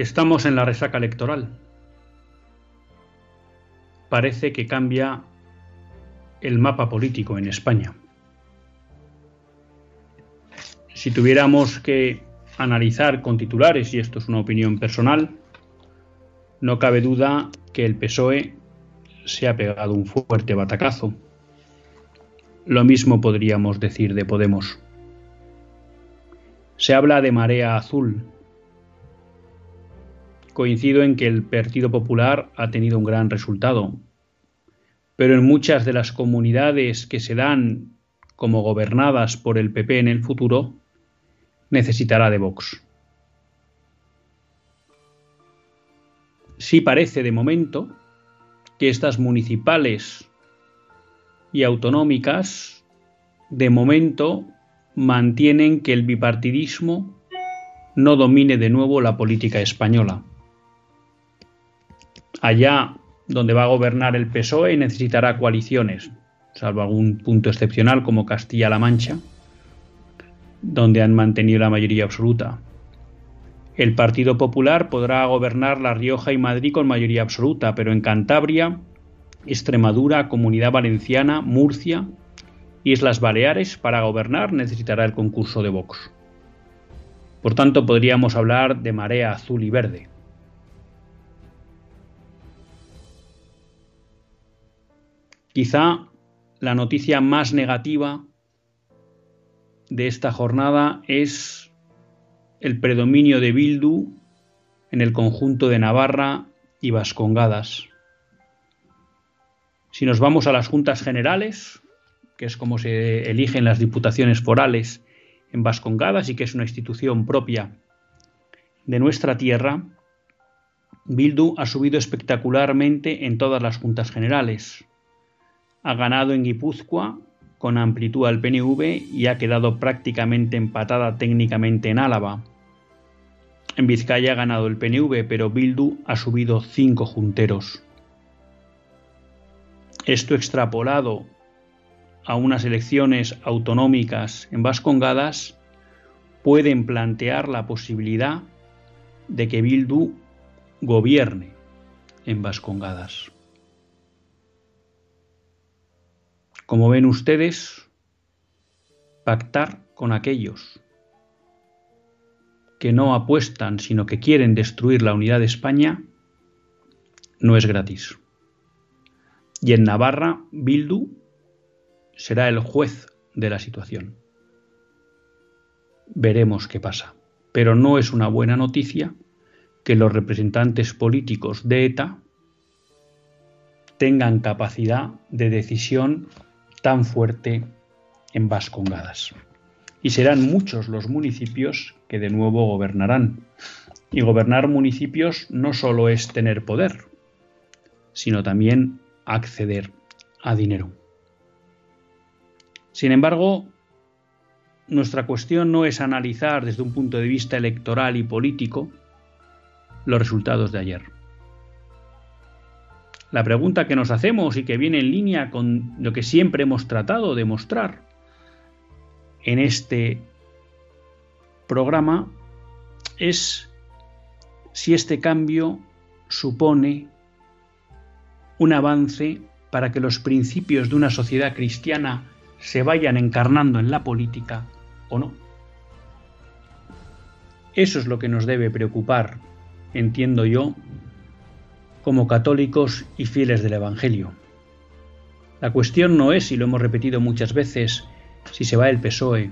Estamos en la resaca electoral. Parece que cambia el mapa político en España. Si tuviéramos que analizar con titulares, y esto es una opinión personal, no cabe duda que el PSOE se ha pegado un fuerte batacazo. Lo mismo podríamos decir de Podemos. Se habla de marea azul coincido en que el Partido Popular ha tenido un gran resultado, pero en muchas de las comunidades que se dan como gobernadas por el PP en el futuro, necesitará de Vox. Sí parece de momento que estas municipales y autonómicas de momento mantienen que el bipartidismo no domine de nuevo la política española allá donde va a gobernar el PSOE necesitará coaliciones, salvo algún punto excepcional como Castilla-La Mancha, donde han mantenido la mayoría absoluta. El Partido Popular podrá gobernar La Rioja y Madrid con mayoría absoluta, pero en Cantabria, Extremadura, Comunidad Valenciana, Murcia, Islas Baleares, para gobernar necesitará el concurso de Vox. Por tanto, podríamos hablar de marea azul y verde. Quizá la noticia más negativa de esta jornada es el predominio de Bildu en el conjunto de Navarra y Vascongadas. Si nos vamos a las juntas generales, que es como se eligen las diputaciones forales en Vascongadas y que es una institución propia de nuestra tierra, Bildu ha subido espectacularmente en todas las juntas generales ha ganado en Guipúzcoa con amplitud al PNV y ha quedado prácticamente empatada técnicamente en Álava. En Vizcaya ha ganado el PNV, pero Bildu ha subido cinco junteros. Esto extrapolado a unas elecciones autonómicas en Vascongadas pueden plantear la posibilidad de que Bildu gobierne en Vascongadas. Como ven ustedes, pactar con aquellos que no apuestan, sino que quieren destruir la unidad de España, no es gratis. Y en Navarra, Bildu será el juez de la situación. Veremos qué pasa. Pero no es una buena noticia que los representantes políticos de ETA tengan capacidad de decisión tan fuerte en Vascongadas. Y serán muchos los municipios que de nuevo gobernarán. Y gobernar municipios no solo es tener poder, sino también acceder a dinero. Sin embargo, nuestra cuestión no es analizar desde un punto de vista electoral y político los resultados de ayer. La pregunta que nos hacemos y que viene en línea con lo que siempre hemos tratado de mostrar en este programa es si este cambio supone un avance para que los principios de una sociedad cristiana se vayan encarnando en la política o no. Eso es lo que nos debe preocupar, entiendo yo, como católicos y fieles del Evangelio. La cuestión no es, y lo hemos repetido muchas veces, si se va el PSOE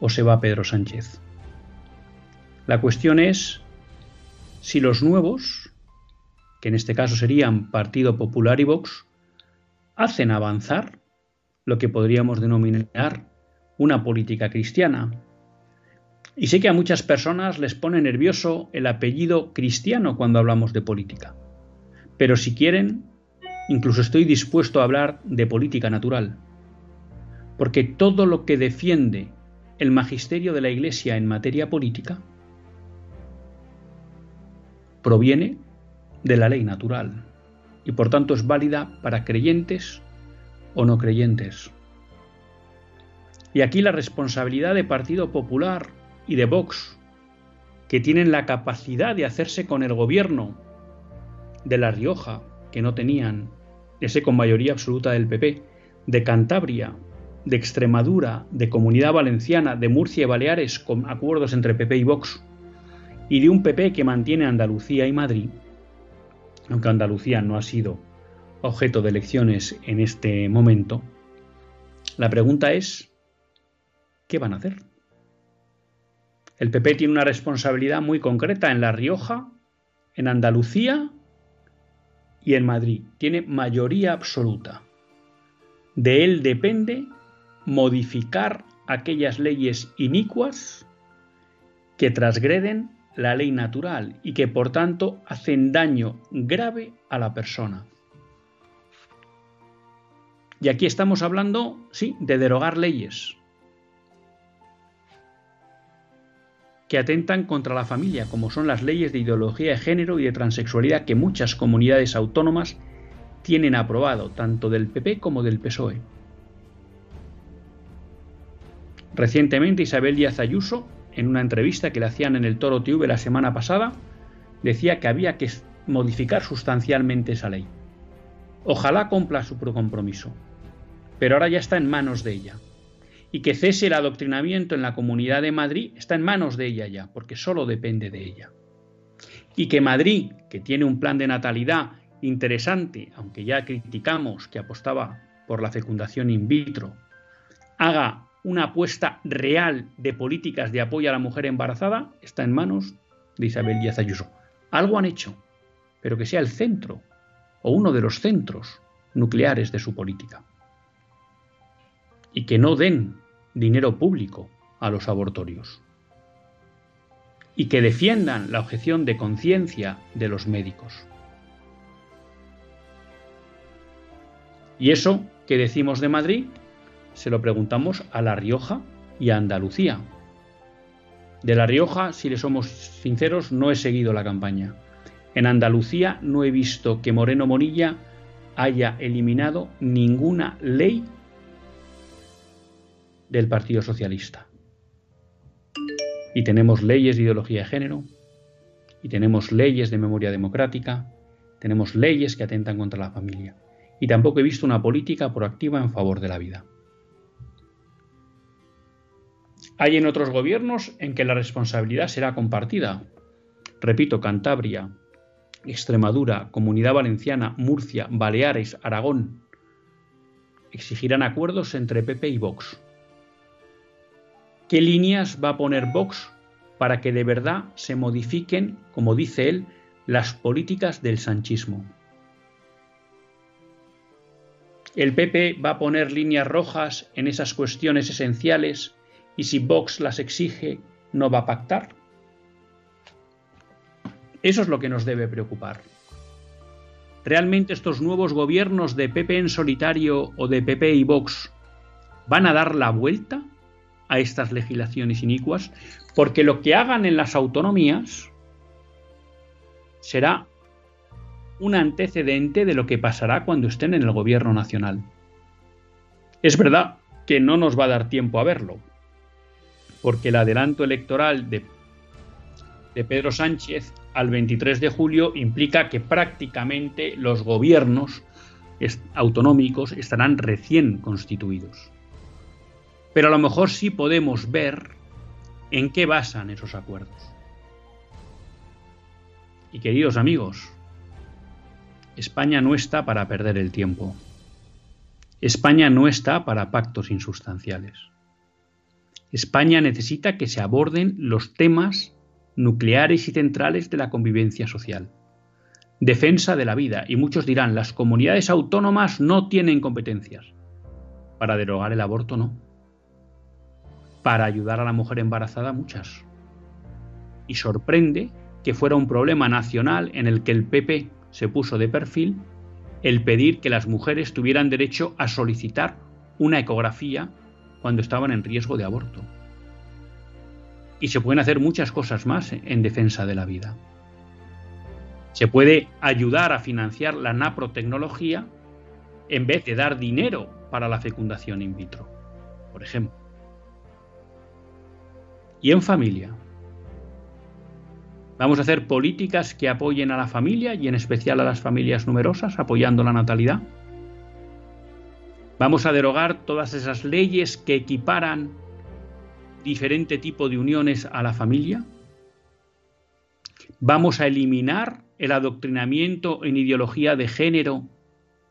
o se va Pedro Sánchez. La cuestión es si los nuevos, que en este caso serían Partido Popular y Vox, hacen avanzar lo que podríamos denominar una política cristiana. Y sé que a muchas personas les pone nervioso el apellido cristiano cuando hablamos de política. Pero si quieren, incluso estoy dispuesto a hablar de política natural. Porque todo lo que defiende el magisterio de la Iglesia en materia política proviene de la ley natural y por tanto es válida para creyentes o no creyentes. Y aquí la responsabilidad de Partido Popular y de Vox, que tienen la capacidad de hacerse con el gobierno de La Rioja, que no tenían, ese con mayoría absoluta del PP, de Cantabria, de Extremadura, de Comunidad Valenciana, de Murcia y Baleares, con acuerdos entre PP y Vox, y de un PP que mantiene Andalucía y Madrid, aunque Andalucía no ha sido objeto de elecciones en este momento, la pregunta es, ¿qué van a hacer? El PP tiene una responsabilidad muy concreta en La Rioja, en Andalucía y en Madrid. Tiene mayoría absoluta. De él depende modificar aquellas leyes inicuas que transgreden la ley natural y que por tanto hacen daño grave a la persona. Y aquí estamos hablando, sí, de derogar leyes que atentan contra la familia, como son las leyes de ideología de género y de transexualidad que muchas comunidades autónomas tienen aprobado, tanto del PP como del PSOE. Recientemente Isabel Díaz Ayuso en una entrevista que le hacían en el Toro TV la semana pasada, decía que había que modificar sustancialmente esa ley. Ojalá cumpla su compromiso, pero ahora ya está en manos de ella. Y que cese el adoctrinamiento en la Comunidad de Madrid está en manos de ella ya, porque solo depende de ella. Y que Madrid, que tiene un plan de natalidad interesante, aunque ya criticamos que apostaba por la fecundación in vitro, haga una apuesta real de políticas de apoyo a la mujer embarazada está en manos de Isabel Díaz Ayuso. Algo han hecho, pero que sea el centro o uno de los centros nucleares de su política. Y que no den dinero público a los abortorios. Y que defiendan la objeción de conciencia de los médicos. Y eso que decimos de Madrid se lo preguntamos a La Rioja y a Andalucía. De La Rioja, si le somos sinceros, no he seguido la campaña. En Andalucía no he visto que Moreno Monilla haya eliminado ninguna ley del Partido Socialista. Y tenemos leyes de ideología de género, y tenemos leyes de memoria democrática, tenemos leyes que atentan contra la familia. Y tampoco he visto una política proactiva en favor de la vida. Hay en otros gobiernos en que la responsabilidad será compartida. Repito, Cantabria, Extremadura, Comunidad Valenciana, Murcia, Baleares, Aragón. Exigirán acuerdos entre PP y Vox. ¿Qué líneas va a poner Vox para que de verdad se modifiquen, como dice él, las políticas del sanchismo? ¿El PP va a poner líneas rojas en esas cuestiones esenciales y si Vox las exige, no va a pactar. Eso es lo que nos debe preocupar. ¿Realmente estos nuevos gobiernos de PP en solitario o de PP y Vox van a dar la vuelta a estas legislaciones inicuas? Porque lo que hagan en las autonomías será un antecedente de lo que pasará cuando estén en el gobierno nacional. Es verdad que no nos va a dar tiempo a verlo, porque el adelanto electoral de, Pedro Sánchez al 23 de julio implica que prácticamente los gobiernos autonómicos estarán recién constituidos. Pero a lo mejor sí podemos ver en qué basan esos acuerdos. Y queridos amigos, España no está para perder el tiempo. España no está para pactos insustanciales. España necesita que se aborden los temas nucleares y centrales de la convivencia social. Defensa de la vida, y muchos dirán, las comunidades autónomas no tienen competencias. Para derogar el aborto no. Para ayudar a la mujer embarazada muchas. Y sorprende que fuera un problema nacional en el que el PP se puso de perfil el pedir que las mujeres tuvieran derecho a solicitar una ecografía cuando estaban en riesgo de aborto. Y se pueden hacer muchas cosas más en defensa de la vida. Se puede ayudar a financiar la naprotecnología en vez de dar dinero para la fecundación in vitro, por ejemplo. Y en familia. Vamos a hacer políticas que apoyen a la familia y en especial a las familias numerosas, apoyando la natalidad. Vamos a derogar todas esas leyes que equiparan diferente tipo de uniones a la familia. Vamos a eliminar el adoctrinamiento en ideología de género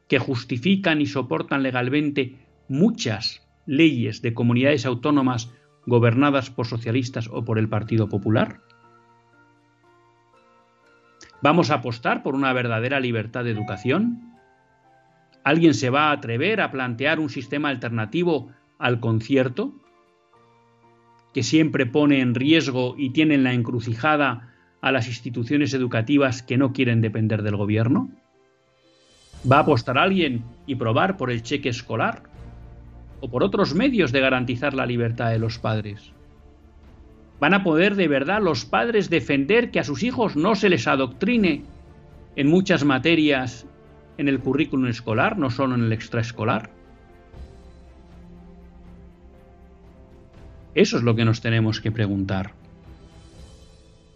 que justifican y soportan legalmente muchas leyes de comunidades autónomas gobernadas por socialistas o por el Partido Popular. ¿Vamos a apostar por una verdadera libertad de educación? ¿Alguien se va a atrever a plantear un sistema alternativo al concierto? Que siempre pone en riesgo y tiene en la encrucijada a las instituciones educativas que no quieren depender del gobierno? ¿Va a apostar alguien y probar por el cheque escolar? ¿O por otros medios de garantizar la libertad de los padres? ¿Van a poder de verdad los padres defender que a sus hijos no se les adoctrine en muchas materias en el currículum escolar, no solo en el extraescolar? Eso es lo que nos tenemos que preguntar.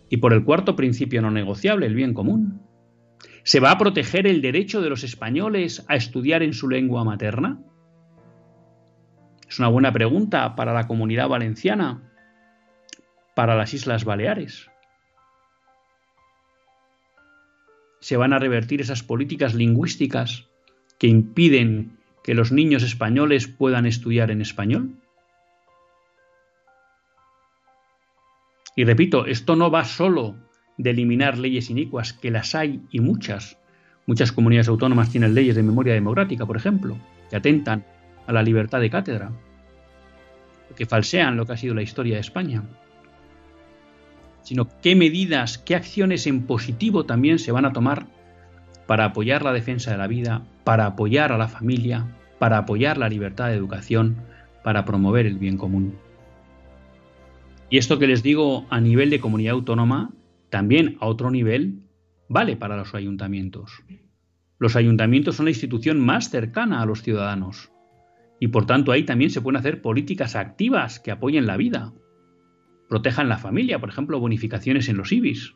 Y por el cuarto principio no negociable, el bien común. ¿Se va a proteger el derecho de los españoles a estudiar en su lengua materna? Es una buena pregunta para la comunidad valenciana para las Islas Baleares. Se van a revertir esas políticas lingüísticas que impiden que los niños españoles puedan estudiar en español. Y repito, esto no va solo de eliminar leyes inicuas, que las hay y muchas. Muchas comunidades autónomas tienen leyes de memoria democrática, por ejemplo, que atentan a la libertad de cátedra, que falsean lo que ha sido la historia de España sino qué medidas, qué acciones en positivo también se van a tomar para apoyar la defensa de la vida, para apoyar a la familia, para apoyar la libertad de educación, para promover el bien común. Y esto que les digo a nivel de comunidad autónoma, también a otro nivel, vale para los ayuntamientos. Los ayuntamientos son la institución más cercana a los ciudadanos y por tanto ahí también se pueden hacer políticas activas que apoyen la vida protejan la familia, por ejemplo, bonificaciones en los IBIS,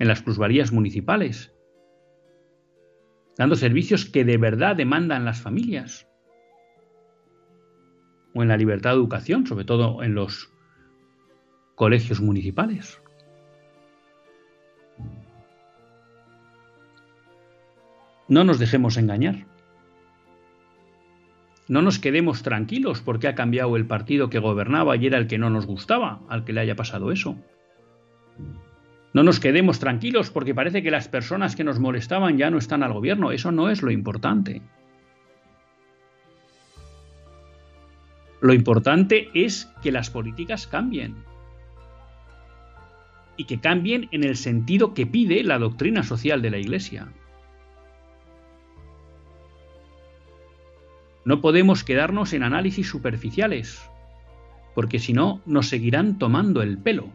en las plusvalías municipales, dando servicios que de verdad demandan las familias, o en la libertad de educación, sobre todo en los colegios municipales. No nos dejemos engañar. No nos quedemos tranquilos porque ha cambiado el partido que gobernaba y era el que no nos gustaba, al que le haya pasado eso. No nos quedemos tranquilos porque parece que las personas que nos molestaban ya no están al gobierno. Eso no es lo importante. Lo importante es que las políticas cambien. Y que cambien en el sentido que pide la doctrina social de la Iglesia. No podemos quedarnos en análisis superficiales, porque si no nos seguirán tomando el pelo,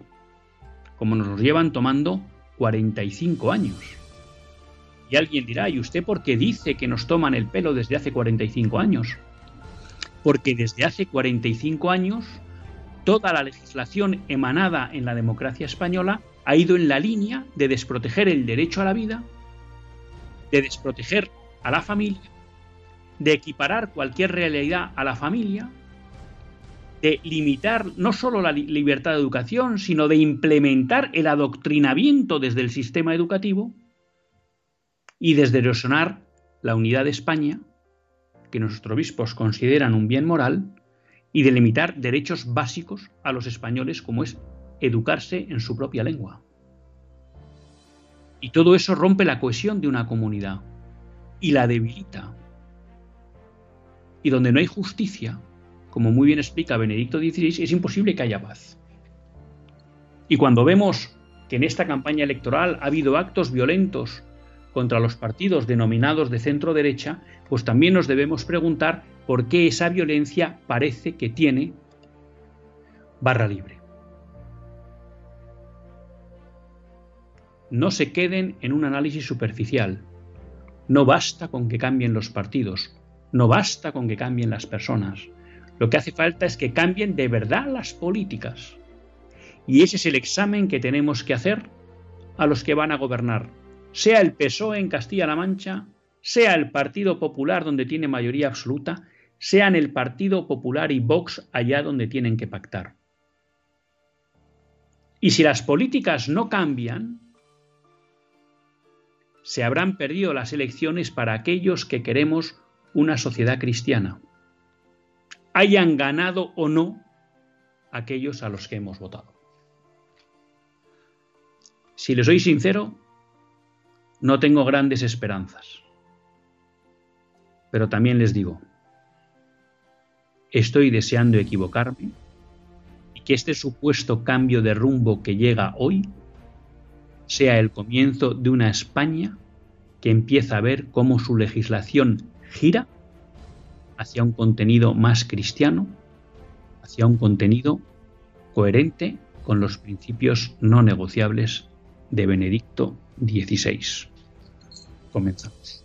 como nos llevan tomando 45 años. Y alguien dirá, ¿y usted por qué dice que nos toman el pelo desde hace 45 años? Porque desde hace 45 años toda la legislación emanada en la democracia española ha ido en la línea de desproteger el derecho a la vida, de desproteger a la familia de equiparar cualquier realidad a la familia, de limitar no solo la libertad de educación, sino de implementar el adoctrinamiento desde el sistema educativo y desde erosionar la unidad de España, que nuestros obispos consideran un bien moral y de limitar derechos básicos a los españoles como es educarse en su propia lengua. Y todo eso rompe la cohesión de una comunidad y la debilita. Y donde no hay justicia, como muy bien explica Benedicto XVI, es imposible que haya paz. Y cuando vemos que en esta campaña electoral ha habido actos violentos contra los partidos denominados de centro derecha, pues también nos debemos preguntar por qué esa violencia parece que tiene barra libre. No se queden en un análisis superficial. No basta con que cambien los partidos, no basta con que cambien las personas. Lo que hace falta es que cambien de verdad las políticas. Y ese es el examen que tenemos que hacer a los que van a gobernar, sea el PSOE en Castilla-La Mancha, sea el Partido Popular donde tiene mayoría absoluta, sean el Partido Popular y Vox allá donde tienen que pactar. Y si las políticas no cambian, se habrán perdido las elecciones para aquellos que queremos una sociedad cristiana, hayan ganado o no aquellos a los que hemos votado. Si les soy sincero, no tengo grandes esperanzas. Pero también les digo, estoy deseando equivocarme y que este supuesto cambio de rumbo que llega hoy sea el comienzo de una España que empieza a ver cómo su legislación gira hacia un contenido más cristiano, hacia un contenido coherente con los principios no negociables de Benedicto XVI. Comenzamos.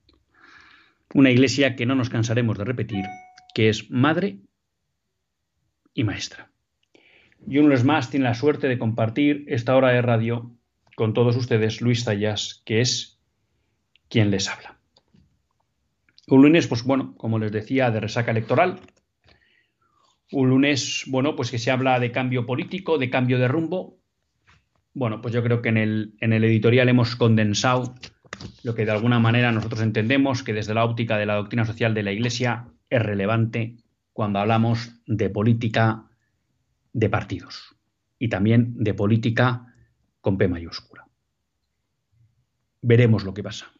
Una iglesia que no nos cansaremos de repetir, que es madre y maestra. Y uno es más tiene la suerte de compartir esta hora de radio con todos ustedes, Luis Zayas, que es quien les habla. Un lunes, pues bueno, como les decía, de resaca electoral. Un lunes, bueno, pues que se habla de cambio político, de cambio de rumbo. Bueno, pues yo creo que en el, en el editorial hemos condensado lo que de alguna manera nosotros entendemos que desde la óptica de la doctrina social de la Iglesia es relevante cuando hablamos de política de partidos y también de política con P mayúscula. Veremos lo que pasa.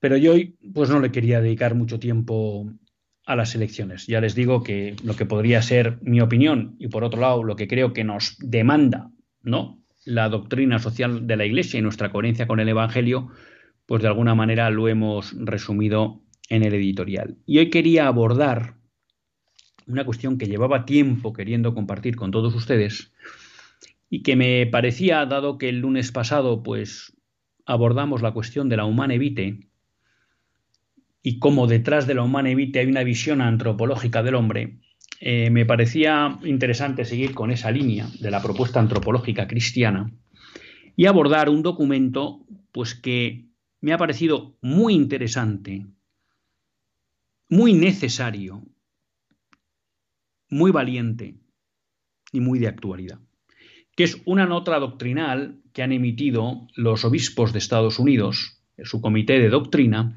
Pero yo hoy pues no le quería dedicar mucho tiempo a las elecciones. Ya les digo que lo que podría ser mi opinión y por otro lado lo que creo que nos demanda, ¿no? La doctrina social de la Iglesia y nuestra coherencia con el Evangelio, pues de alguna manera lo hemos resumido en el editorial. Y hoy quería abordar una cuestión que llevaba tiempo queriendo compartir con todos ustedes y que me parecía, dado que el lunes pasado pues abordamos la cuestión de la humana vitae y cómo detrás de la humana vitae hay una visión antropológica del hombre, eh, me parecía interesante seguir con esa línea de la propuesta antropológica cristiana y abordar un documento pues que me ha parecido muy interesante muy necesario, muy valiente y muy de actualidad, que es una nota doctrinal que han emitido los obispos de Estados Unidos, su comité de doctrina,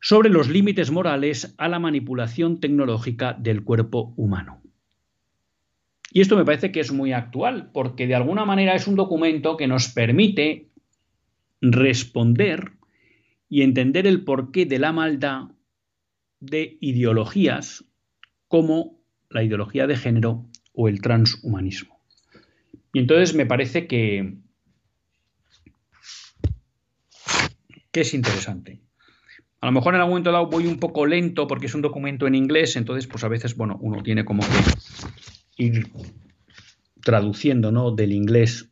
sobre los límites morales a la manipulación tecnológica del cuerpo humano. Y esto me parece que es muy actual, porque de alguna manera es un documento que nos permite responder y entender el porqué de la maldad de ideologías como la ideología de género o el transhumanismo. Y entonces me parece que, que es interesante. A lo mejor en algún momento dado voy un poco lento porque es un documento en inglés, entonces pues a veces, bueno, uno tiene como que ir traduciendo, ¿no? Del inglés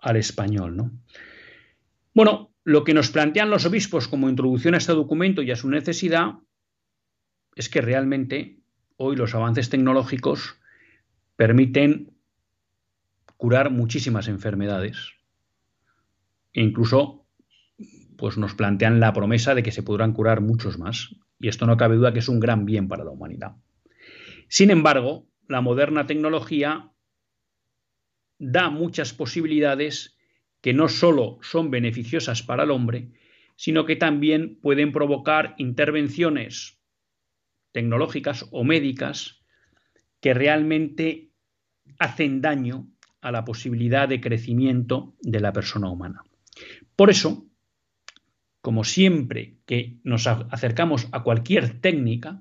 al español, ¿no? Bueno, lo que nos plantean los obispos como introducción a este documento y a su necesidad es que realmente hoy los avances tecnológicos permiten curar muchísimas enfermedades e incluso pues nos plantean la promesa de que se podrán curar muchos más y esto no cabe duda que es un gran bien para la humanidad. Sin embargo, la moderna tecnología da muchas posibilidades que no solo son beneficiosas para el hombre, sino que también pueden provocar intervenciones tecnológicas o médicas que realmente hacen daño a la posibilidad de crecimiento de la persona humana. Por eso, como siempre que nos acercamos a cualquier técnica,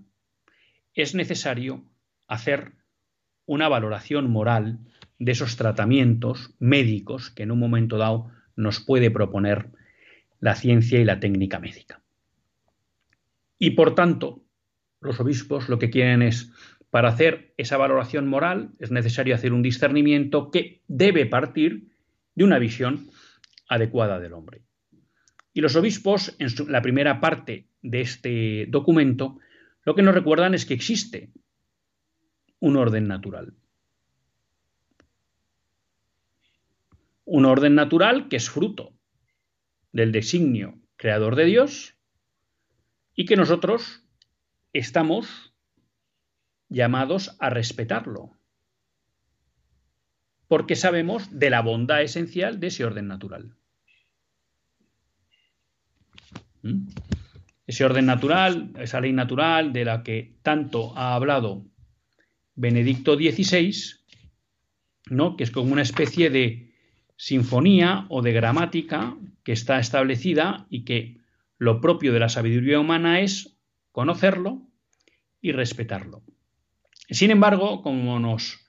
es necesario hacer una valoración moral de esos tratamientos médicos que en un momento dado nos puede proponer la ciencia y la técnica médica. Y por tanto, los obispos lo que quieren es, para hacer esa valoración moral, es necesario hacer un discernimiento que debe partir de una visión adecuada del hombre. Y los obispos, en la primera parte de este documento, lo que nos recuerdan es que existe un orden natural. Un orden natural que es fruto del designio creador de Dios y que nosotros estamos llamados a respetarlo, porque sabemos de la bondad esencial de ese orden natural. Ese orden natural, esa ley natural de la que tanto ha hablado Benedicto XVI, ¿no? que es como una especie de sinfonía o de gramática que está establecida y que lo propio de la sabiduría humana es conocerlo y respetarlo. Sin embargo, como nos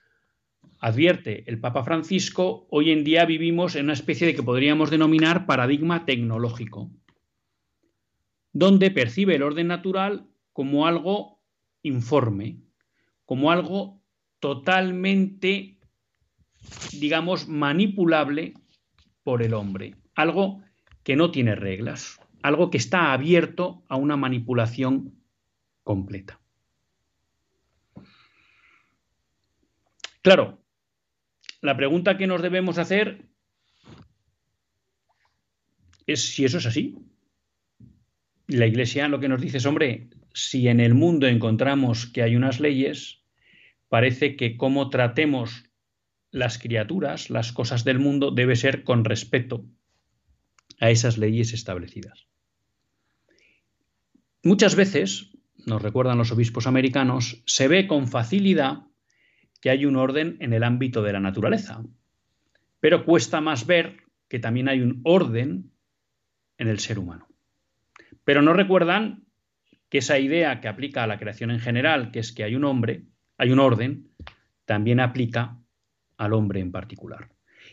advierte el Papa Francisco, hoy en día vivimos en una especie de que podríamos denominar paradigma tecnológico, donde percibe el orden natural como algo informe, como algo totalmente, digamos, manipulable por el hombre, algo que no tiene reglas algo que está abierto a una manipulación completa. Claro, la pregunta que nos debemos hacer es si eso es así. La Iglesia lo que nos dice es, hombre, si en el mundo encontramos que hay unas leyes, parece que cómo tratemos las criaturas, las cosas del mundo, debe ser con respeto a esas leyes establecidas. Muchas veces, nos recuerdan los obispos americanos, se ve con facilidad que hay un orden en el ámbito de la naturaleza, pero cuesta más ver que también hay un orden en el ser humano. Pero no recuerdan que esa idea que aplica a la creación en general, que es que hay un hombre, hay un orden, también aplica al hombre en particular.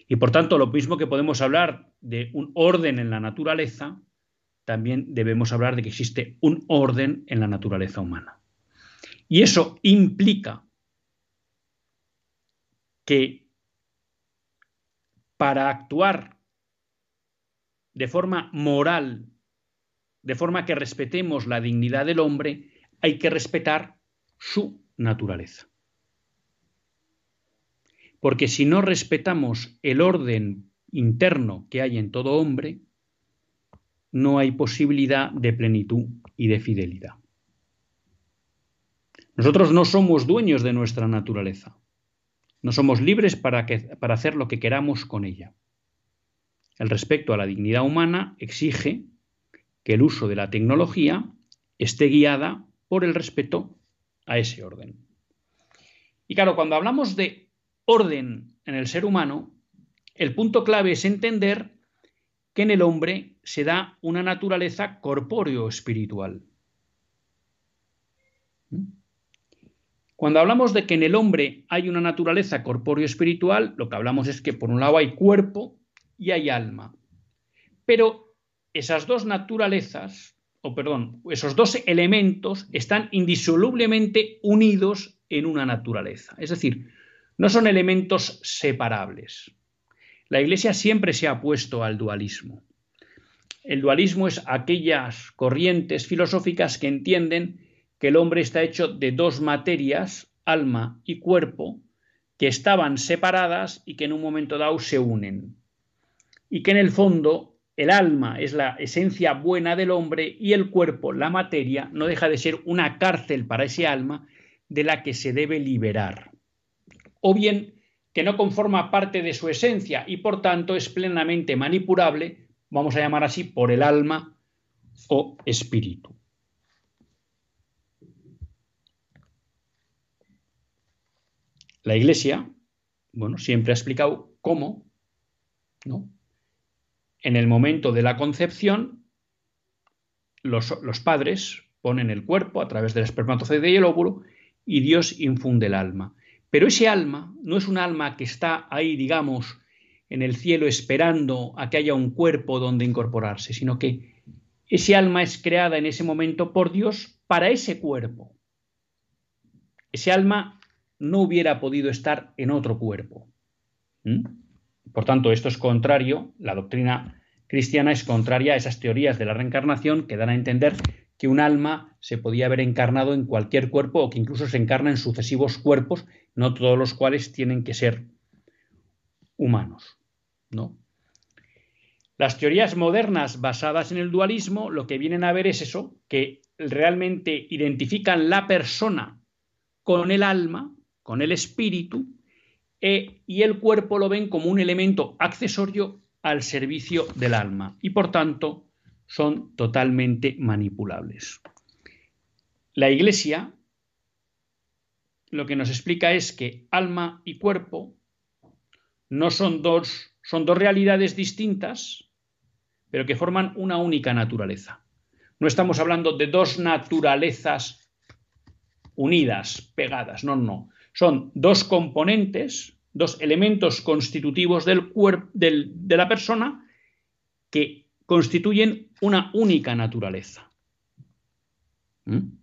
Y por tanto, lo mismo que podemos hablar de un orden en la naturaleza, también debemos hablar de que existe un orden en la naturaleza humana. Y eso implica que para actuar de forma moral, de forma que respetemos la dignidad del hombre, hay que respetar su naturaleza. Porque si no respetamos el orden interno que hay en todo hombre, no hay posibilidad de plenitud y de fidelidad. Nosotros no somos dueños de nuestra naturaleza. No somos libres para, para hacer lo que queramos con ella. El respeto a la dignidad humana exige que el uso de la tecnología esté guiada por el respeto a ese orden. Y claro, cuando hablamos de orden en el ser humano, el punto clave es entender que en el hombre se da una naturaleza corpóreo-espiritual. ¿Mm? Cuando hablamos de que en el hombre hay una naturaleza corpóreo-espiritual, lo que hablamos es que por un lado hay cuerpo y hay alma. Pero esas dos naturalezas, o perdón, esos dos elementos están indisolublemente unidos en una naturaleza. Es decir, no son elementos separables. La Iglesia siempre se ha opuesto al dualismo. El dualismo es aquellas corrientes filosóficas que entienden que el hombre está hecho de dos materias, alma y cuerpo, que estaban separadas y que en un momento dado se unen. Y que en el fondo el alma es la esencia buena del hombre y el cuerpo, la materia, no deja de ser una cárcel para ese alma de la que se debe liberar. O bien que no conforma parte de su esencia y por tanto es plenamente manipulable, vamos a llamar así, por el alma o espíritu. La Iglesia, bueno, siempre ha explicado cómo, ¿no? En el momento de la concepción, los, padres ponen el cuerpo a través del espermatozoide y el óvulo y Dios infunde el alma. Pero ese alma no es un alma que está ahí, digamos, en el cielo esperando a que haya un cuerpo donde incorporarse, sino que ese alma es creada en ese momento por Dios para ese cuerpo. Ese alma no hubiera podido estar en otro cuerpo. ¿Mm? Por tanto, esto es contrario, la doctrina cristiana es contraria a esas teorías de la reencarnación que dan a entender que un alma se podía haber encarnado en cualquier cuerpo o que incluso se encarna en sucesivos cuerpos, no todos los cuales tienen que ser humanos. ¿no? Las teorías modernas basadas en el dualismo lo que vienen a ver es eso, que realmente identifican la persona con el alma con el espíritu e, y el cuerpo lo ven como un elemento accesorio al servicio del alma y por tanto son totalmente manipulables. La Iglesia lo que nos explica es que alma y cuerpo no son dos, son dos realidades distintas, pero que forman una única naturaleza. No estamos hablando de dos naturalezas unidas, pegadas, no, no. Son dos componentes, dos elementos constitutivos del de la persona que constituyen una única naturaleza. ¿Mm?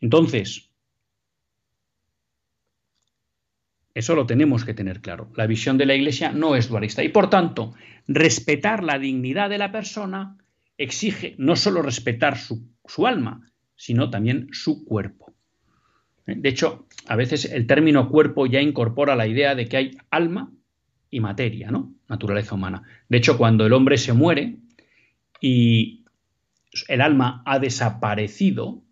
Entonces, eso lo tenemos que tener claro. La visión de la Iglesia no es dualista y, por tanto, respetar la dignidad de la persona exige no solo respetar su, su alma, sino también su cuerpo. De hecho, a veces el término cuerpo ya incorpora la idea de que hay alma y materia, ¿no? Naturaleza humana. De hecho, cuando el hombre se muere y el alma ha desaparecido,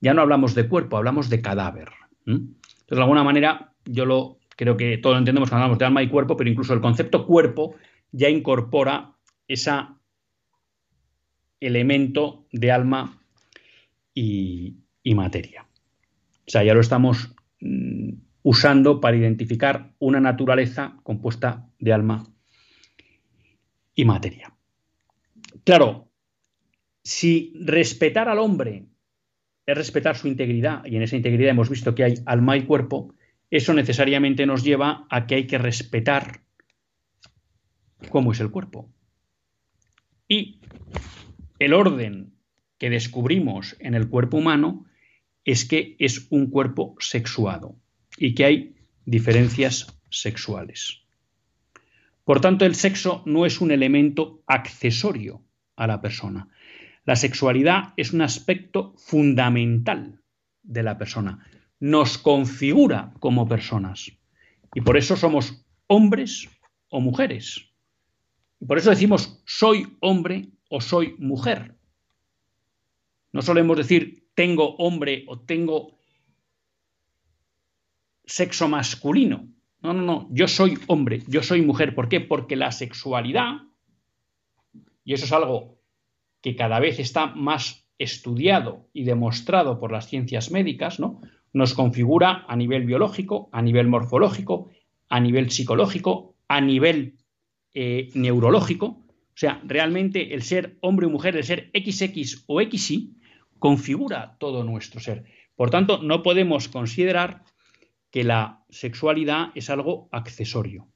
ya no hablamos de cuerpo, hablamos de cadáver. Entonces, de alguna manera, yo lo creo que todos lo entendemos cuando hablamos de alma y cuerpo, pero incluso el concepto cuerpo ya incorpora ese elemento de alma y materia. O sea, ya lo estamos mm, usando para identificar una naturaleza compuesta de alma y materia. Claro, si respetar al hombre es respetar su integridad, y en esa integridad hemos visto que hay alma y cuerpo, eso necesariamente nos lleva a que hay que respetar cómo es el cuerpo. Y el orden que descubrimos en el cuerpo humano es que es un cuerpo sexuado y que hay diferencias sexuales. Por tanto, el sexo no es un elemento accesorio a la persona. La sexualidad es un aspecto fundamental de la persona. Nos configura como personas. Y por eso somos hombres o mujeres. Y por eso decimos soy hombre o soy mujer. No solemos decir tengo hombre o tengo sexo masculino. No, no, no, yo soy hombre, yo soy mujer. ¿Por qué? Porque la sexualidad, y eso es algo que cada vez está más estudiado y demostrado por las ciencias médicas, ¿no? Nos configura a nivel biológico, a nivel morfológico, a nivel psicológico, a nivel eh, neurológico. O sea, realmente el ser hombre o mujer, el ser XX o XY, configura todo nuestro ser. Por tanto, no podemos considerar que la sexualidad es algo accesorio.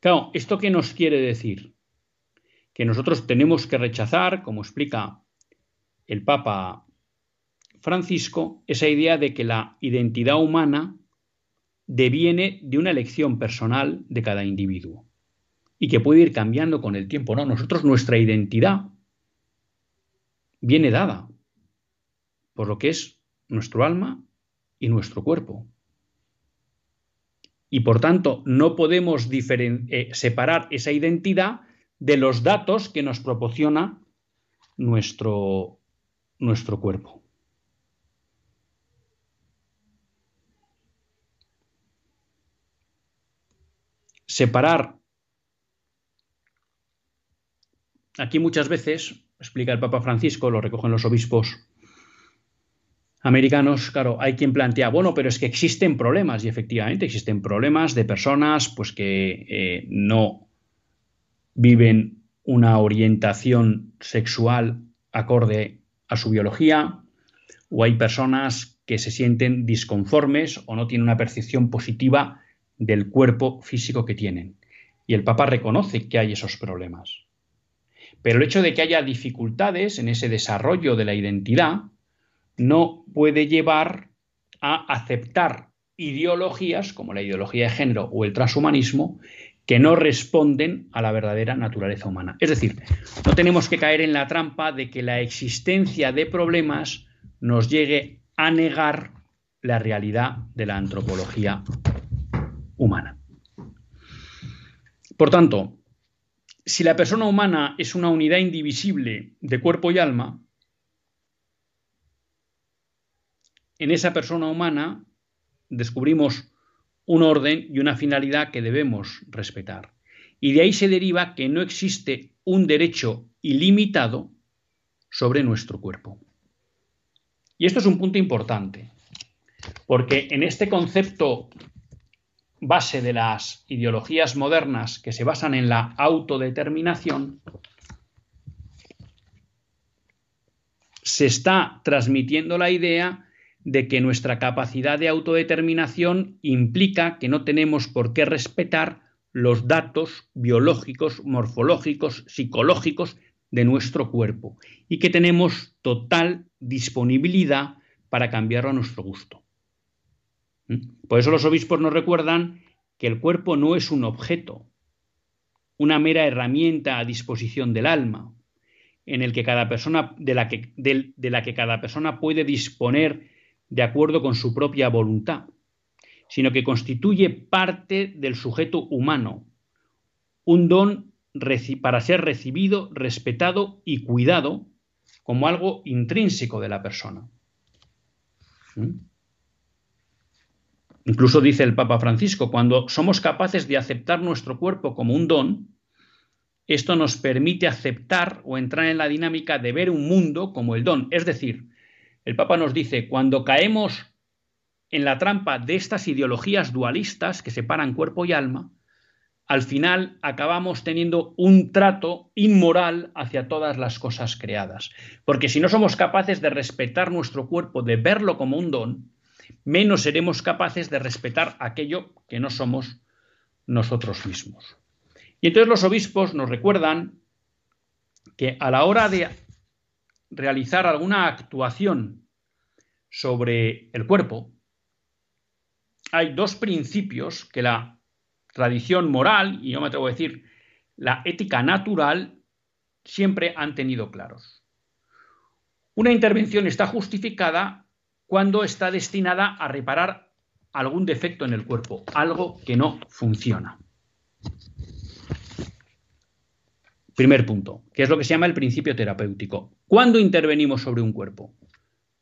Claro, ¿esto qué nos quiere decir? Que nosotros tenemos que rechazar, como explica el Papa Francisco, esa idea de que la identidad humana deviene de una elección personal de cada individuo y que puede ir cambiando con el tiempo. No, nosotros nuestra identidad viene dada por lo que es nuestro alma y nuestro cuerpo. Y por tanto, no podemos eh, separar esa identidad de los datos que nos proporciona nuestro, nuestro cuerpo. Separar. Aquí muchas veces, explica el Papa Francisco, lo recogen los obispos americanos, claro, hay quien plantea, bueno, pero es que existen problemas, y efectivamente existen problemas de personas pues, que eh, no viven una orientación sexual acorde a su biología, o hay personas que se sienten disconformes o no tienen una percepción positiva del cuerpo físico que tienen. Y el Papa reconoce que hay esos problemas. Pero el hecho de que haya dificultades en ese desarrollo de la identidad, no puede llevar a aceptar ideologías como la ideología de género o el transhumanismo que no responden a la verdadera naturaleza humana. Es decir, no tenemos que caer en la trampa de que la existencia de problemas nos llegue a negar la realidad de la antropología humana. Por tanto, si la persona humana es una unidad indivisible de cuerpo y alma, en esa persona humana descubrimos un orden y una finalidad que debemos respetar. Y de ahí se deriva que no existe un derecho ilimitado sobre nuestro cuerpo. Y esto es un punto importante, porque en este concepto base de las ideologías modernas que se basan en la autodeterminación, se está transmitiendo la idea de que nuestra capacidad de autodeterminación implica que no tenemos por qué respetar los datos biológicos, morfológicos, psicológicos de nuestro cuerpo y que tenemos total disponibilidad para cambiarlo a nuestro gusto. Por eso los obispos nos recuerdan que el cuerpo no es un objeto, una mera herramienta a disposición del alma, en el que cada persona, de la que, de la que cada persona puede disponer de acuerdo con su propia voluntad, sino que constituye parte del sujeto humano, un don para ser recibido, respetado y cuidado como algo intrínseco de la persona. ¿Mm? Incluso dice el Papa Francisco, cuando somos capaces de aceptar nuestro cuerpo como un don, esto nos permite aceptar o entrar en la dinámica de ver un mundo como el don, es decir, el Papa nos dice, cuando caemos en la trampa de estas ideologías dualistas que separan cuerpo y alma, al final acabamos teniendo un trato inmoral hacia todas las cosas creadas. Porque si no somos capaces de respetar nuestro cuerpo, de verlo como un don, menos seremos capaces de respetar aquello que no somos nosotros mismos. Y entonces los obispos nos recuerdan que a la hora de realizar alguna actuación sobre el cuerpo, hay dos principios que la tradición moral, y yo me atrevo a decir la ética natural, siempre han tenido claros. Una intervención está justificada cuando está destinada a reparar algún defecto en el cuerpo, algo que no funciona. Primer punto, que es lo que se llama el principio terapéutico. ¿Cuándo intervenimos sobre un cuerpo?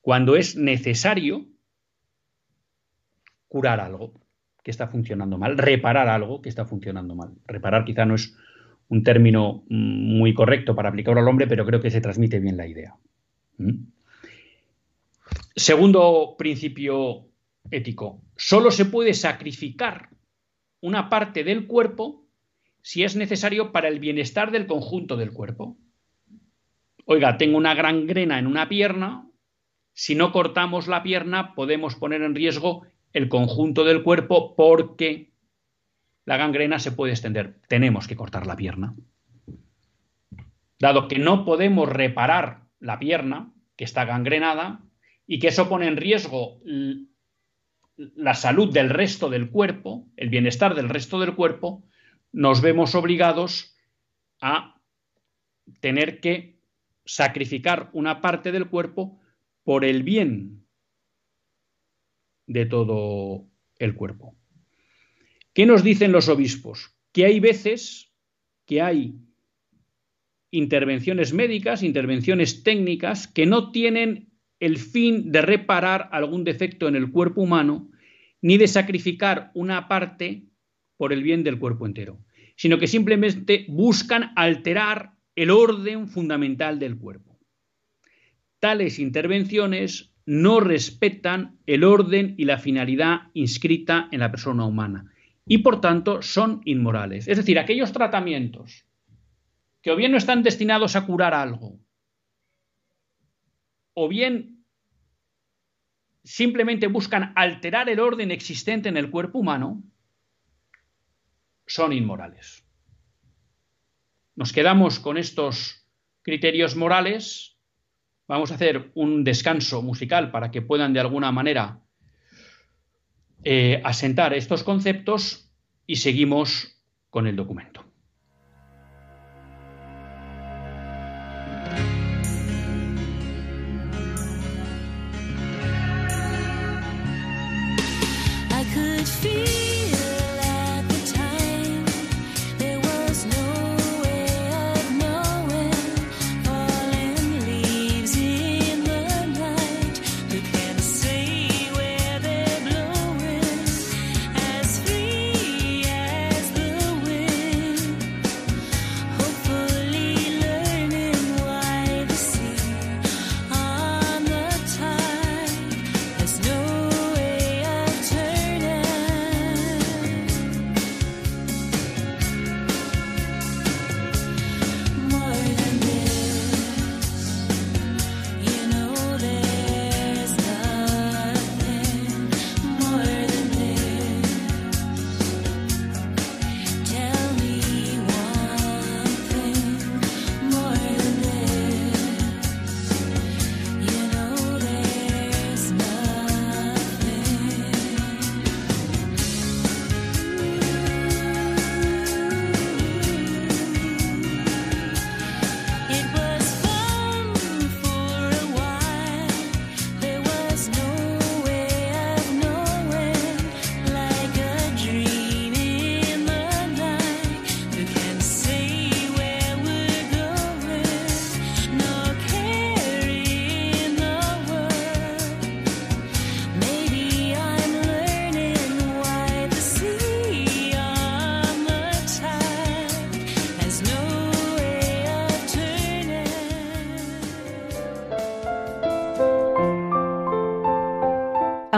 Cuando es necesario curar algo que está funcionando mal, reparar algo que está funcionando mal. Reparar quizá no es un término mm, muy correcto para aplicarlo al hombre, pero creo que se transmite bien la idea. ¿Mm? Segundo principio ético, solo se puede sacrificar una parte del cuerpo si es necesario para el bienestar del conjunto del cuerpo. Oiga, tengo una gran grena en una pierna, si no cortamos la pierna podemos poner en riesgo el conjunto del cuerpo porque la gangrena se puede extender. Tenemos que cortar la pierna. Dado que no podemos reparar la pierna, que está gangrenada, y que eso pone en riesgo la salud del resto del cuerpo, el bienestar del resto del cuerpo, nos vemos obligados a tener que sacrificar una parte del cuerpo por el bien de todo el cuerpo. ¿Qué nos dicen los obispos? Que hay veces que hay intervenciones médicas, intervenciones técnicas que no tienen el fin de reparar algún defecto en el cuerpo humano, ni de sacrificar una parte por el bien del cuerpo entero, sino que simplemente buscan alterar el orden fundamental del cuerpo. Tales intervenciones no respetan el orden y la finalidad inscrita en la persona humana y por tanto son inmorales. Es decir, aquellos tratamientos que o bien no están destinados a curar algo, o bien simplemente buscan alterar el orden existente en el cuerpo humano, son inmorales. Nos quedamos con estos criterios morales Vamos a hacer un descanso musical para que puedan de alguna manera eh, asentar estos conceptos y seguimos con el documento.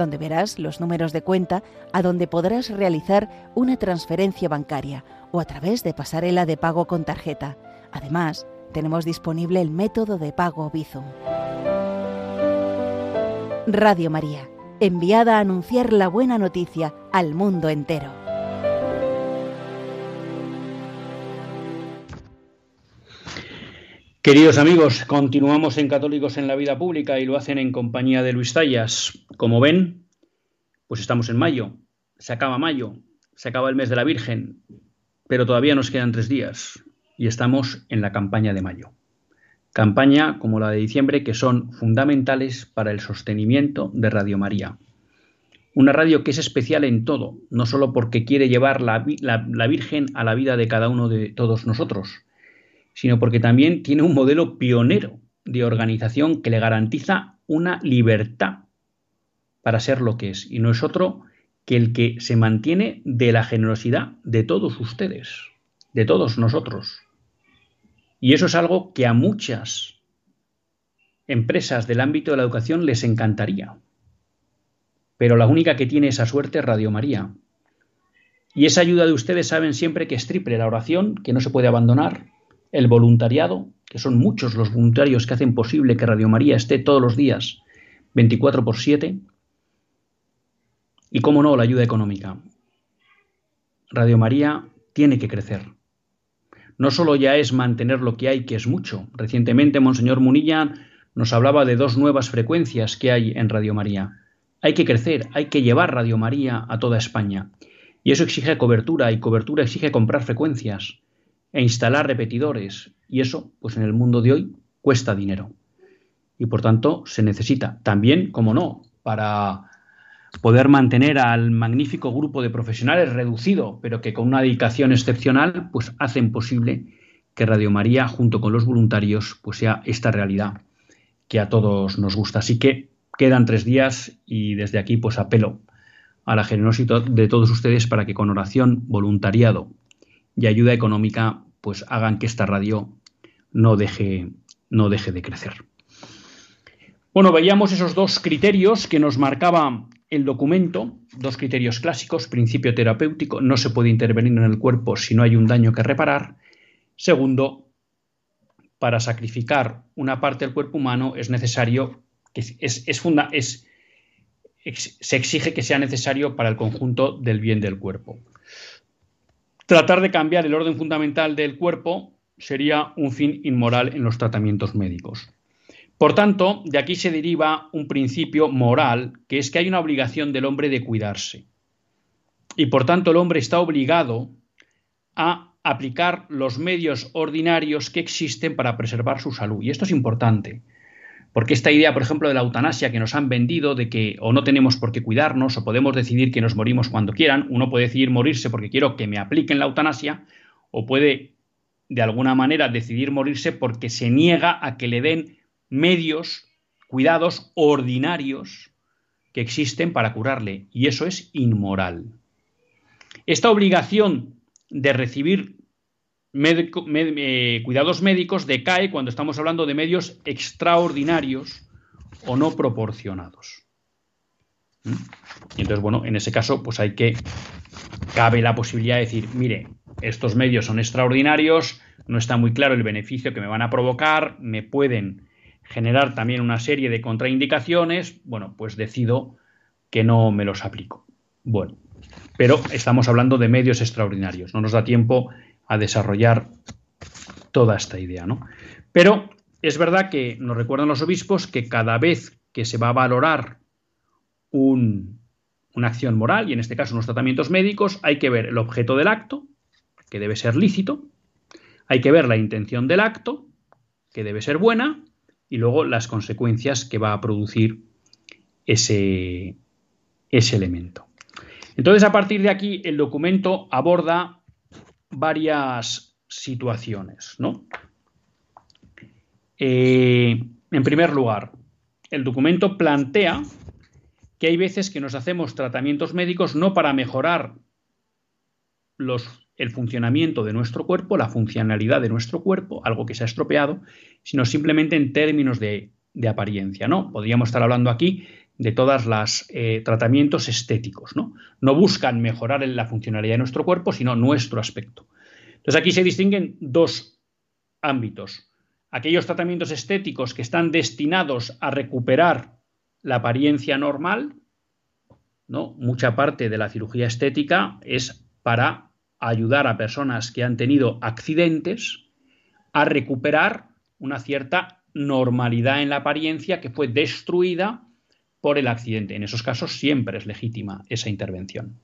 donde verás los números de cuenta a donde podrás realizar una transferencia bancaria o a través de pasarela de pago con tarjeta. Además, tenemos disponible el método de pago Bizum. Radio María, enviada a anunciar la buena noticia al mundo entero. Queridos amigos, continuamos en Católicos en la Vida Pública y lo hacen en compañía de Luis Tallas. Como ven, pues estamos en mayo, se acaba mayo, se acaba el mes de la Virgen, pero todavía nos quedan tres días y estamos en la campaña de mayo. Campaña como la de diciembre que son fundamentales para el sostenimiento de Radio María. Una radio que es especial en todo, no solo porque quiere llevar la, la Virgen a la vida de cada uno de todos nosotros, sino porque también tiene un modelo pionero de organización que le garantiza una libertad para ser lo que es, y no es otro que el que se mantiene de la generosidad de todos ustedes, de todos nosotros. Y eso es algo que a muchas empresas del ámbito de la educación les encantaría. Pero la única que tiene esa suerte es Radio María. Y esa ayuda de ustedes saben siempre que es triple la oración, que no se puede abandonar, el voluntariado, que son muchos los voluntarios que hacen posible que Radio María esté todos los días 24 por 7, y cómo no, la ayuda económica. Radio María tiene que crecer. No solo ya es mantener lo que hay, que es mucho. Recientemente Monseñor Munilla nos hablaba de dos nuevas frecuencias que hay en Radio María. Hay que crecer, hay que llevar Radio María a toda España. Y eso exige cobertura, y cobertura exige comprar frecuencias e instalar repetidores. Y eso, pues en el mundo de hoy, cuesta dinero. Y por tanto, se necesita también, como no, para poder mantener al magnífico grupo de profesionales reducido, pero que con una dedicación excepcional, pues hacen posible que Radio María, junto con los voluntarios, pues sea esta realidad que a todos nos gusta. Así que quedan tres días y desde aquí pues apelo a la generosidad de todos ustedes para que con oración, voluntariado y ayuda económica, pues hagan que esta radio no deje, no deje de crecer. Bueno, veíamos esos dos criterios que nos marcaba el documento, dos criterios clásicos, principio terapéutico, no se puede intervenir en el cuerpo si no hay un daño que reparar. Segundo, para sacrificar una parte del cuerpo humano es necesario, que es, es, funda, es, se exige que sea necesario para el conjunto del bien del cuerpo. Tratar de cambiar el orden fundamental del cuerpo sería un fin inmoral en los tratamientos médicos. Por tanto, de aquí se deriva un principio moral, que es que hay una obligación del hombre de cuidarse. Y por tanto el hombre está obligado a aplicar los medios ordinarios que existen para preservar su salud. Y esto es importante, porque esta idea, por ejemplo, de la eutanasia que nos han vendido, de que o no tenemos por qué cuidarnos, o podemos decidir que nos morimos cuando quieran, uno puede decidir morirse porque quiero que me apliquen la eutanasia, o puede de alguna manera decidir morirse porque se niega a que le den medios, cuidados ordinarios que existen para curarle, y eso es inmoral. Esta obligación de recibir eh, cuidados médicos decae cuando estamos hablando de medios extraordinarios o no proporcionados. ¿Mm? Y entonces, bueno, en ese caso, pues hay que, cabe la posibilidad de decir, mire, estos medios son extraordinarios, no está muy claro el beneficio que me van a provocar, me pueden generar también una serie de contraindicaciones, bueno, pues decido que no me los aplico. Bueno, pero estamos hablando de medios extraordinarios, no nos da tiempo a desarrollar toda esta idea, ¿no? Pero es verdad que nos recuerdan los obispos que cada vez que se va a valorar una acción moral, y en este caso unos tratamientos médicos, hay que ver el objeto del acto, que debe ser lícito, hay que ver la intención del acto, que debe ser buena, y luego las consecuencias que va a producir ese, ese elemento. Entonces, a partir de aquí, el documento aborda varias situaciones, ¿no? Eh, en primer lugar, el documento plantea que hay veces que nos hacemos tratamientos médicos no para mejorar el funcionamiento de nuestro cuerpo, la funcionalidad de nuestro cuerpo, algo que se ha estropeado, sino simplemente en términos de, apariencia, ¿no? Podríamos estar hablando aquí de todos los eh, tratamientos estéticos, ¿no? No buscan mejorar la funcionalidad de nuestro cuerpo, sino nuestro aspecto. Entonces aquí se distinguen dos ámbitos aquellos tratamientos estéticos que están destinados a recuperar la apariencia normal, ¿no? Mucha parte de la cirugía estética es para ayudar a personas que han tenido accidentes a recuperar una cierta normalidad en la apariencia que fue destruida por el accidente. En esos casos siempre es legítima esa intervención.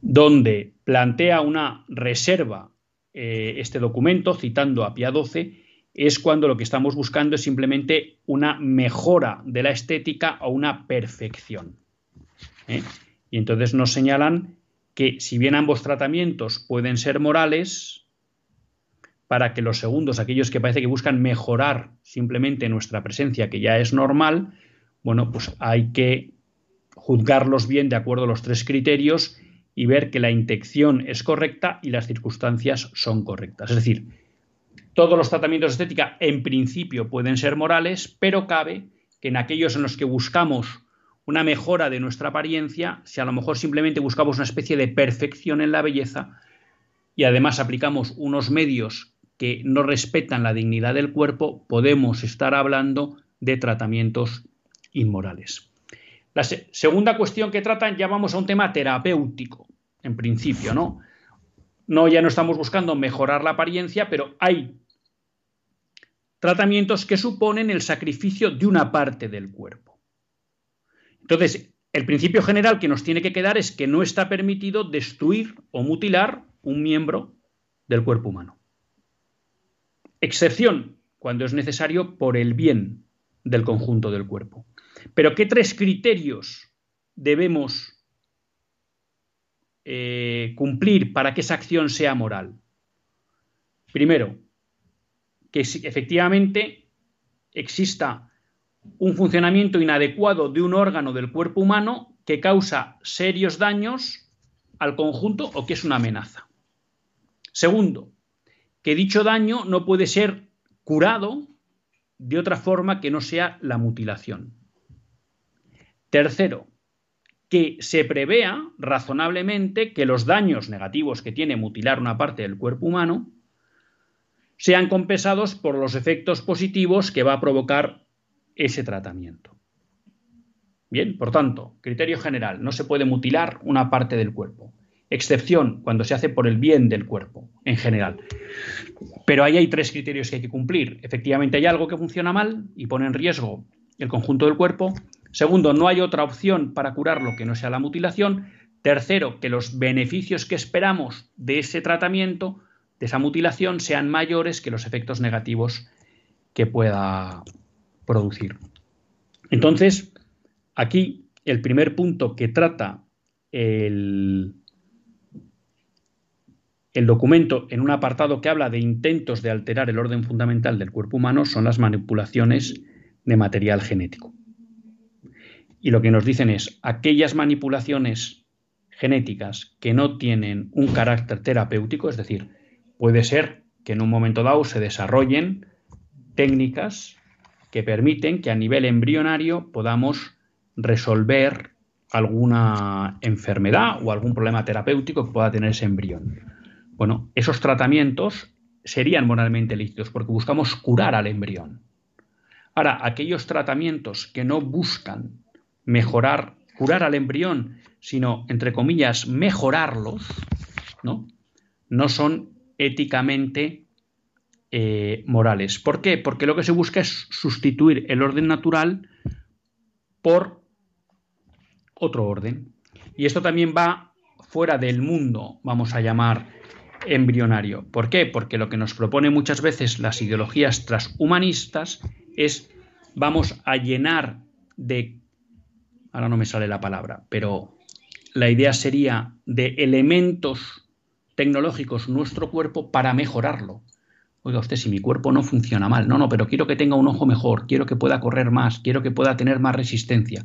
Donde plantea una reserva eh, este documento, citando a Pia XII, es cuando lo que estamos buscando es simplemente una mejora de la estética o una perfección. ¿eh? Y entonces nos señalan que si bien ambos tratamientos pueden ser morales, para que los segundos, aquellos que parece que buscan mejorar simplemente nuestra presencia, que ya es normal, bueno, pues hay que juzgarlos bien de acuerdo a los tres criterios y ver que la intención es correcta y las circunstancias son correctas. Es decir, todos los tratamientos de estética en principio pueden ser morales, pero cabe que en aquellos en los que buscamos una mejora de nuestra apariencia, si a lo mejor simplemente buscamos una especie de perfección en la belleza y además aplicamos unos medios que no respetan la dignidad del cuerpo, podemos estar hablando de tratamientos inmorales. La segunda cuestión que tratan, ya vamos a un tema terapéutico, en principio, ¿no? No, ya no estamos buscando mejorar la apariencia, pero hay tratamientos que suponen el sacrificio de una parte del cuerpo. Entonces, el principio general que nos tiene que quedar es que no está permitido destruir o mutilar un miembro del cuerpo humano. Excepción cuando es necesario por el bien del conjunto del cuerpo. Pero ¿qué tres criterios debemos eh, cumplir para que esa acción sea moral? Primero, que efectivamente exista un funcionamiento inadecuado de un órgano del cuerpo humano que causa serios daños al conjunto o que es una amenaza. Segundo, que dicho daño no puede ser curado de otra forma que no sea la mutilación. Tercero, que se prevea razonablemente que los daños negativos que tiene mutilar una parte del cuerpo humano sean compensados por los efectos positivos que va a provocar ese tratamiento. Bien, por tanto, criterio general, no se puede mutilar una parte del cuerpo, excepción cuando se hace por el bien del cuerpo en general. Pero ahí hay tres criterios que hay que cumplir. Efectivamente hay algo que funciona mal y pone en riesgo el conjunto del cuerpo. Segundo, no hay otra opción para curarlo que no sea la mutilación. Tercero, que los beneficios que esperamos de ese tratamiento, de esa mutilación, sean mayores que los efectos negativos que pueda producir. Entonces, aquí el primer punto que trata el, el documento en un apartado que habla de intentos de alterar el orden fundamental del cuerpo humano son las manipulaciones de material genético. Y lo que nos dicen es, aquellas manipulaciones genéticas que no tienen un carácter terapéutico, es decir, puede ser que en un momento dado se desarrollen técnicas que permiten que a nivel embrionario podamos resolver alguna enfermedad o algún problema terapéutico que pueda tener ese embrión. Bueno, esos tratamientos serían moralmente lícitos porque buscamos curar al embrión. Ahora, aquellos tratamientos que no buscan mejorar, curar al embrión, sino, entre comillas, mejorarlos, ¿no? No son éticamente eh, morales. ¿Por qué? Porque lo que se busca es sustituir el orden natural por otro orden. Y esto también va fuera del mundo, vamos a llamar, embrionario. ¿Por qué? Porque lo que nos propone muchas veces las ideologías transhumanistas es vamos a llenar de ahora no me sale la palabra, pero la idea sería de elementos tecnológicos nuestro cuerpo para mejorarlo. Oiga usted, si mi cuerpo no funciona mal, no, no, pero quiero que tenga un ojo mejor, quiero que pueda correr más, quiero que pueda tener más resistencia.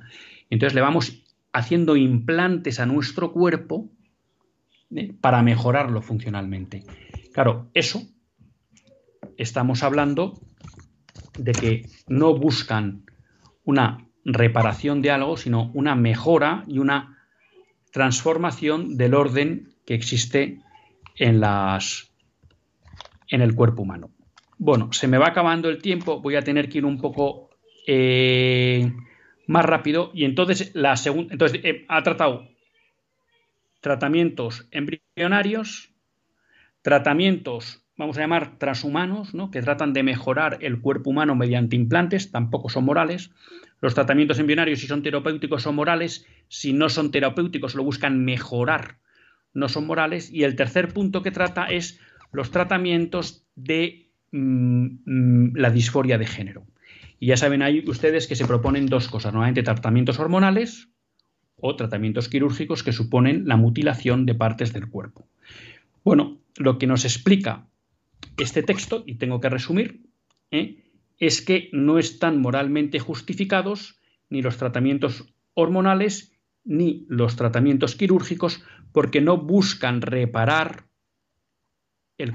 Entonces le vamos haciendo implantes a nuestro cuerpo ¿eh? para mejorarlo funcionalmente. Claro, eso estamos hablando de que no buscan una reparación de algo, sino una mejora y una transformación del orden que existe en las en el cuerpo humano. Bueno, se me va acabando el tiempo, voy a tener que ir un poco eh, más rápido y entonces la segunda, entonces eh, ha tratado tratamientos embrionarios, tratamientos, vamos a llamar transhumanos, ¿no? que tratan de mejorar el cuerpo humano mediante implantes, tampoco son morales. Los tratamientos embrionarios, si son terapéuticos, son morales. Si no son terapéuticos, lo buscan mejorar, no son morales. Y el tercer punto que trata es los tratamientos de mm, mm, la disforia de género. Y ya saben ahí ustedes que se proponen dos cosas, normalmente tratamientos hormonales o tratamientos quirúrgicos que suponen la mutilación de partes del cuerpo. Bueno, lo que nos explica este texto, y tengo que resumir, ¿eh? es que no están moralmente justificados ni los tratamientos hormonales ni los tratamientos quirúrgicos porque no buscan reparar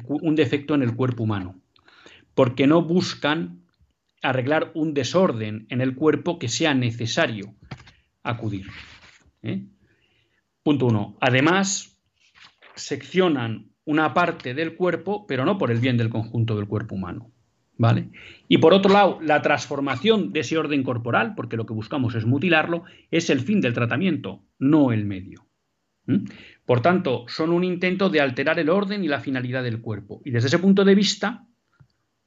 un defecto en el cuerpo humano, porque no buscan arreglar un desorden en el cuerpo que sea necesario acudir. ¿eh? Punto uno. Además, seccionan una parte del cuerpo, pero no por el bien del conjunto del cuerpo humano. ¿Vale? Y por otro lado, la transformación de ese orden corporal, porque lo que buscamos es mutilarlo, es el fin del tratamiento, no el medio. Por tanto, son un intento de alterar el orden y la finalidad del cuerpo. Y desde ese punto de vista,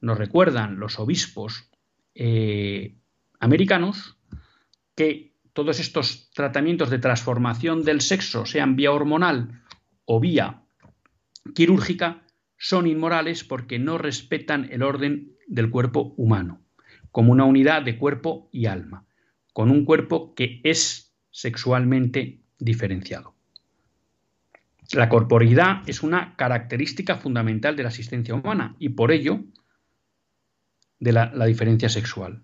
nos recuerdan los obispos eh, americanos que todos estos tratamientos de transformación del sexo, sean vía hormonal o vía quirúrgica, son inmorales porque no respetan el orden del cuerpo humano, como una unidad de cuerpo y alma, con un cuerpo que es sexualmente diferenciado. La corporidad es una característica fundamental de la existencia humana y por ello de la, diferencia sexual.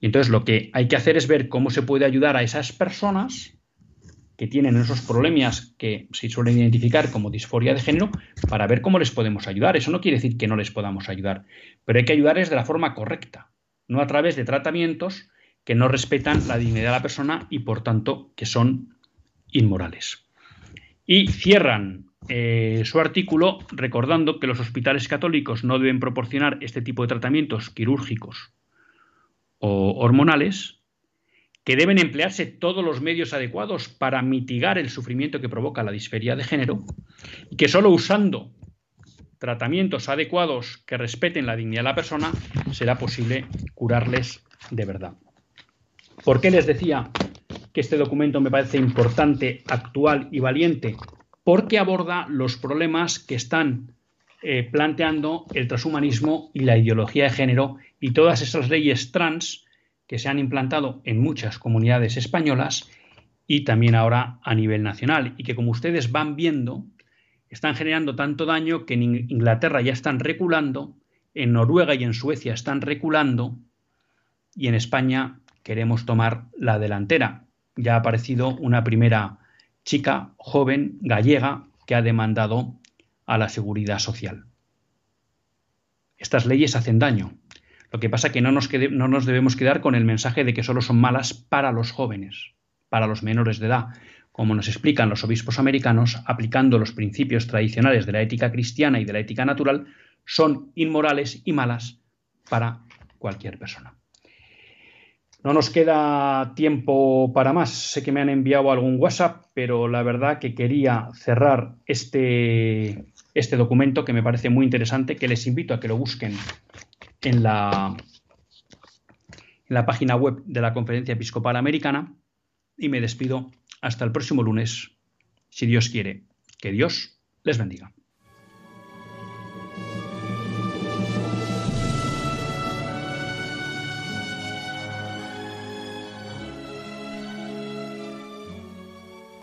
Y entonces lo que hay que hacer es ver cómo se puede ayudar a esas personas que tienen esos problemas que se suelen identificar como disforia de género para ver cómo les podemos ayudar. Eso no quiere decir que no les podamos ayudar, pero hay que ayudarles de la forma correcta, no a través de tratamientos que no respetan la dignidad de la persona y por tanto que son inmorales. Y cierran eh, su artículo recordando que los hospitales católicos no deben proporcionar este tipo de tratamientos quirúrgicos o hormonales, que deben emplearse todos los medios adecuados para mitigar el sufrimiento que provoca la disferia de género, y que solo usando tratamientos adecuados que respeten la dignidad de la persona será posible curarles de verdad. ¿Por qué les decía que este documento me parece importante, actual y valiente? porque aborda los problemas que están eh, planteando el transhumanismo y la ideología de género y todas esas leyes trans que se han implantado en muchas comunidades españolas y también ahora a nivel nacional y que como ustedes van viendo están generando tanto daño que en Inglaterra ya están reculando, en Noruega y en Suecia están reculando y en España queremos tomar la delantera. Ya ha aparecido una primera chica joven gallega que ha demandado a la seguridad social. Estas leyes hacen daño. Lo que pasa es que no nos, no nos debemos quedar con el mensaje de que solo son malas para los jóvenes, para los menores de edad, como nos explican los obispos americanos, aplicando los principios tradicionales de la ética cristiana y de la ética natural, son inmorales y malas para cualquier persona. No nos queda tiempo para más. Sé que me han enviado algún WhatsApp, pero la verdad que quería cerrar este, este documento que me parece muy interesante, que les invito a que lo busquen en la, en la página web de la Conferencia Episcopal Americana y me despido hasta el próximo lunes, si Dios quiere. Que Dios les bendiga.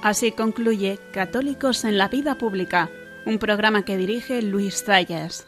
Así concluye Católicos en la Vida Pública, un programa que dirige Luis Zayas.